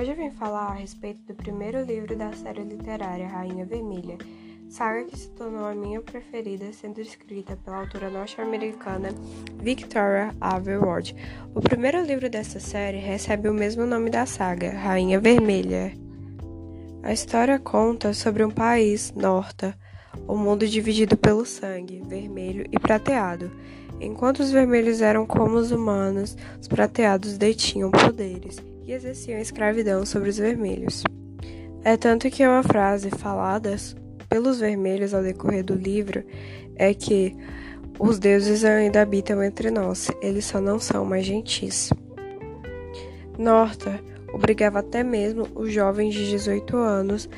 Hoje eu vim falar a respeito do primeiro livro da série literária Rainha Vermelha, saga que se tornou a minha preferida, sendo escrita pela autora norte-americana Victoria Aveyard. O primeiro livro dessa série recebe o mesmo nome da saga, Rainha Vermelha. A história conta sobre um país, Norta, o mundo dividido pelo sangue, vermelho e prateado. Enquanto os vermelhos eram como os humanos, os prateados detinham poderes e exerciam escravidão sobre os vermelhos. É tanto que uma frase falada pelos vermelhos ao decorrer do livro é que os deuses ainda habitam entre nós, eles só não são mais gentis. Norta obrigava até mesmo os jovens de 18 anos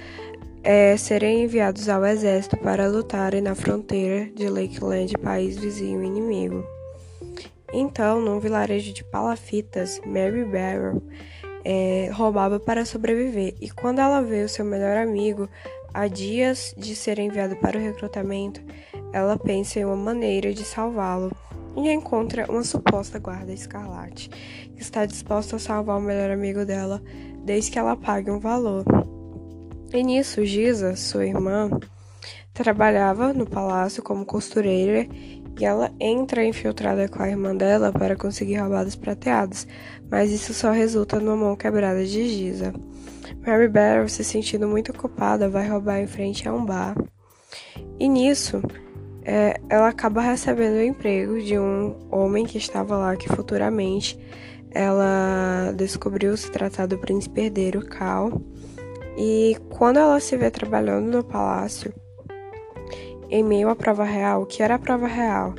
é, serem enviados ao exército para lutarem na fronteira de Lakeland, país vizinho inimigo. Então, num vilarejo de palafitas, Mary Barrow é, roubava para sobreviver, e quando ela vê o seu melhor amigo há dias de ser enviado para o recrutamento, ela pensa em uma maneira de salvá-lo e encontra uma suposta guarda escarlate que está disposta a salvar o melhor amigo dela desde que ela pague um valor. E nisso, Giza, sua irmã, trabalhava no palácio como costureira ela entra infiltrada com a irmã dela para conseguir roubar os prateados, mas isso só resulta numa mão quebrada de Giza. Mary Barrow, se sentindo muito culpada, vai roubar em frente a um bar. E nisso, é, ela acaba recebendo o emprego de um homem que estava lá, que futuramente ela descobriu se tratar do príncipe herdeiro Cal. E quando ela se vê trabalhando no palácio, em meio à prova real, o que era a prova real?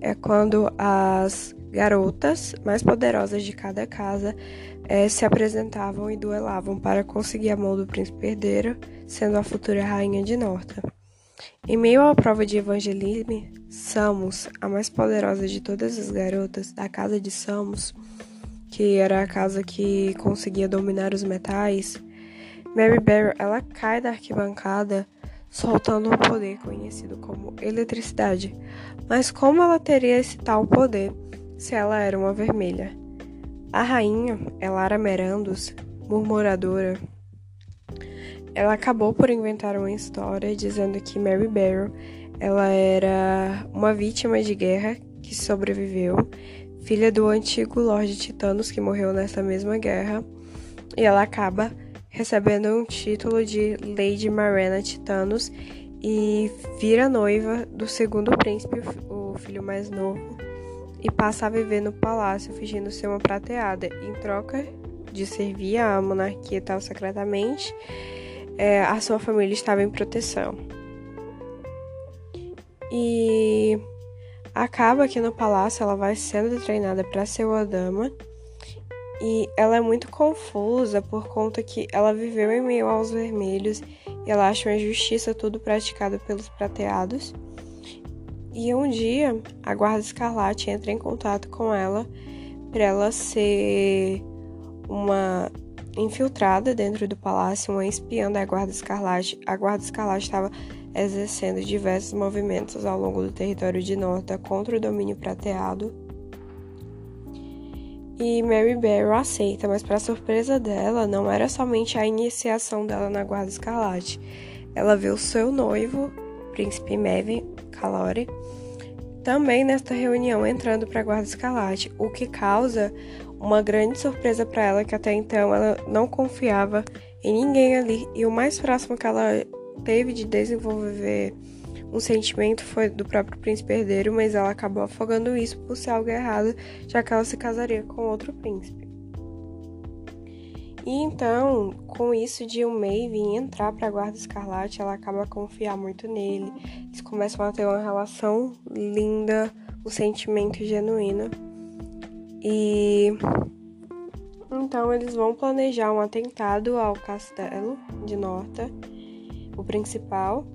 É quando as garotas mais poderosas de cada casa é, se apresentavam e duelavam para conseguir a mão do príncipe herdeiro, sendo a futura rainha de Norta. Em meio à prova de evangelismo, Samos, a mais poderosa de todas as garotas da casa de Samos, que era a casa que conseguia dominar os metais, Mary Barrow, ela cai da arquibancada soltando um poder conhecido como eletricidade. Mas como ela teria esse tal poder se ela era uma vermelha? A rainha, Elara Merandos, murmuradora, ela acabou por inventar uma história dizendo que Mary Barrow ela era uma vítima de guerra que sobreviveu, filha do antigo Lorde Titanos que morreu nessa mesma guerra, e ela acaba recebendo um título de Lady Marena Titanos e vira noiva do segundo príncipe, o filho mais novo, e passa a viver no palácio fingindo ser uma prateada. Em troca de servir a monarquia tal secretamente, é, a sua família estava em proteção. E acaba que no palácio ela vai sendo treinada para ser uma dama e ela é muito confusa por conta que ela viveu em meio aos vermelhos e ela acha uma injustiça tudo praticado pelos prateados. E um dia a guarda escarlate entra em contato com ela para ela ser uma infiltrada dentro do palácio, uma espiã da guarda escarlate. A guarda escarlate estava exercendo diversos movimentos ao longo do território de Norta contra o domínio prateado e Mary Barrow aceita, mas para surpresa dela, não era somente a iniciação dela na Guarda Escarlate. Ela vê o seu noivo, Príncipe Mevin Calore, também nesta reunião entrando para a Guarda Escarlate, o que causa uma grande surpresa para ela, que até então ela não confiava em ninguém ali, e o mais próximo que ela teve de desenvolver um sentimento foi do próprio príncipe herdeiro, mas ela acabou afogando isso por ser algo errado, já que ela se casaria com outro príncipe. E então, com isso de um Maven entrar para a Guarda Escarlate, ela acaba a confiar muito nele. Eles começam a ter uma relação linda, um sentimento genuíno. E então eles vão planejar um atentado ao castelo de Norta, o principal,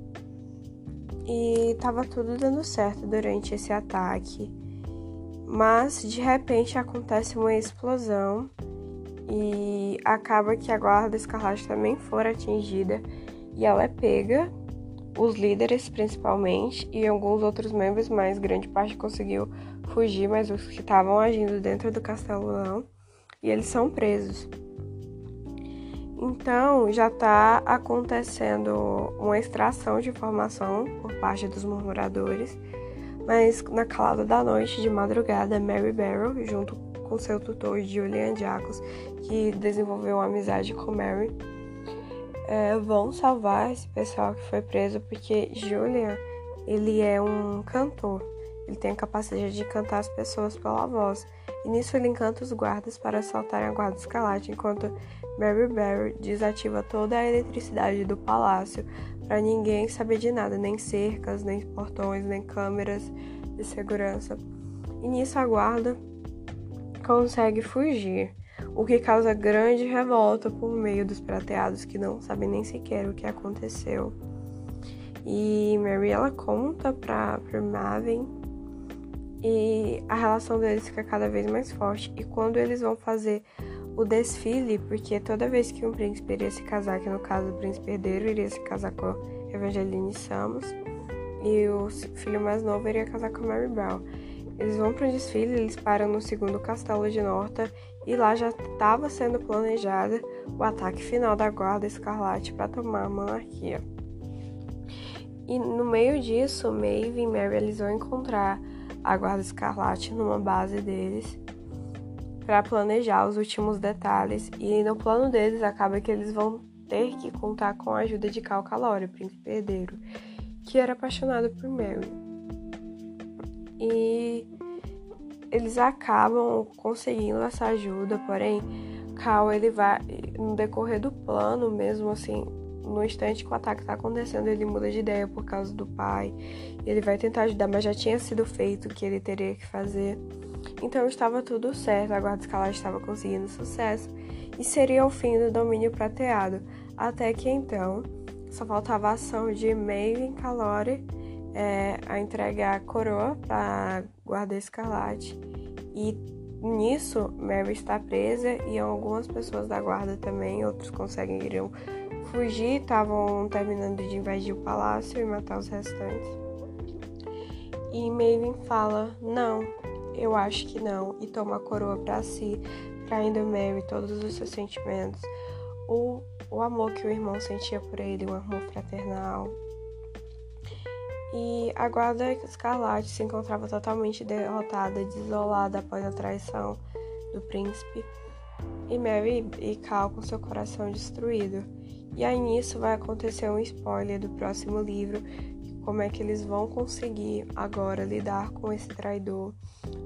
e tava tudo dando certo durante esse ataque. Mas de repente acontece uma explosão e acaba que a guarda escarlate também for atingida e ela é pega, os líderes principalmente e alguns outros membros, mas grande parte conseguiu fugir, mas os que estavam agindo dentro do castelo não, e eles são presos. Então já está acontecendo uma extração de informação por parte dos murmuradores, mas na calada da noite, de madrugada, Mary Barrow, junto com seu tutor Julian Jacobs, que desenvolveu uma amizade com Mary, é, vão salvar esse pessoal que foi preso, porque Julian ele é um cantor, ele tem a capacidade de cantar as pessoas pela voz. E nisso ele encanta os guardas para assaltarem a guarda escalate, enquanto Mary Barry desativa toda a eletricidade do palácio para ninguém saber de nada, nem cercas, nem portões, nem câmeras de segurança. E nisso a guarda consegue fugir, o que causa grande revolta por meio dos prateados que não sabem nem sequer o que aconteceu. E Mary ela conta para Maven e a relação deles fica cada vez mais forte. E quando eles vão fazer o desfile, porque toda vez que um príncipe iria se casar, que no caso o príncipe herdeiro iria se casar com Evangeline Samos, e o filho mais novo iria casar com Mary Brown. Eles vão para o desfile, eles param no segundo castelo de Norta e lá já estava sendo planejado o ataque final da Guarda Escarlate para tomar a monarquia. E no meio disso, Maeve e Mary eles vão encontrar a Guarda Escarlate numa base deles para planejar os últimos detalhes. E no plano deles acaba que eles vão ter que contar com a ajuda de Cal Calori, príncipe herdeiro, que era apaixonado por Mary. E eles acabam conseguindo essa ajuda, porém Cal ele vai no decorrer do plano, mesmo assim, no instante que o ataque está acontecendo, ele muda de ideia por causa do pai. Ele vai tentar ajudar, mas já tinha sido feito o que ele teria que fazer. Então estava tudo certo, a Guarda Escalar estava conseguindo sucesso e seria o fim do domínio prateado. Até que então só faltava a ação de Maven Calore é, a entregar a coroa para Guarda Escarlate. E nisso, Mary está presa e algumas pessoas da guarda também, outros conseguiram fugir, estavam terminando de invadir o palácio e matar os restantes. E Maven fala: Não, eu acho que não, e toma a coroa para si, traindo Mary todos os seus sentimentos. O, o amor que o irmão sentia por ele, um amor fraternal. E a guarda escarlate se encontrava totalmente derrotada, desolada após a traição do príncipe. E Mary e Cal com seu coração destruído. E aí nisso vai acontecer um spoiler do próximo livro, como é que eles vão conseguir agora lidar com esse traidor,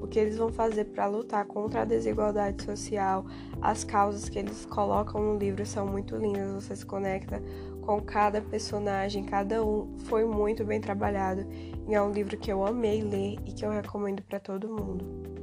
o que eles vão fazer para lutar contra a desigualdade social. As causas que eles colocam no livro são muito lindas, você se conecta com cada personagem, cada um foi muito bem trabalhado. E é um livro que eu amei ler e que eu recomendo para todo mundo.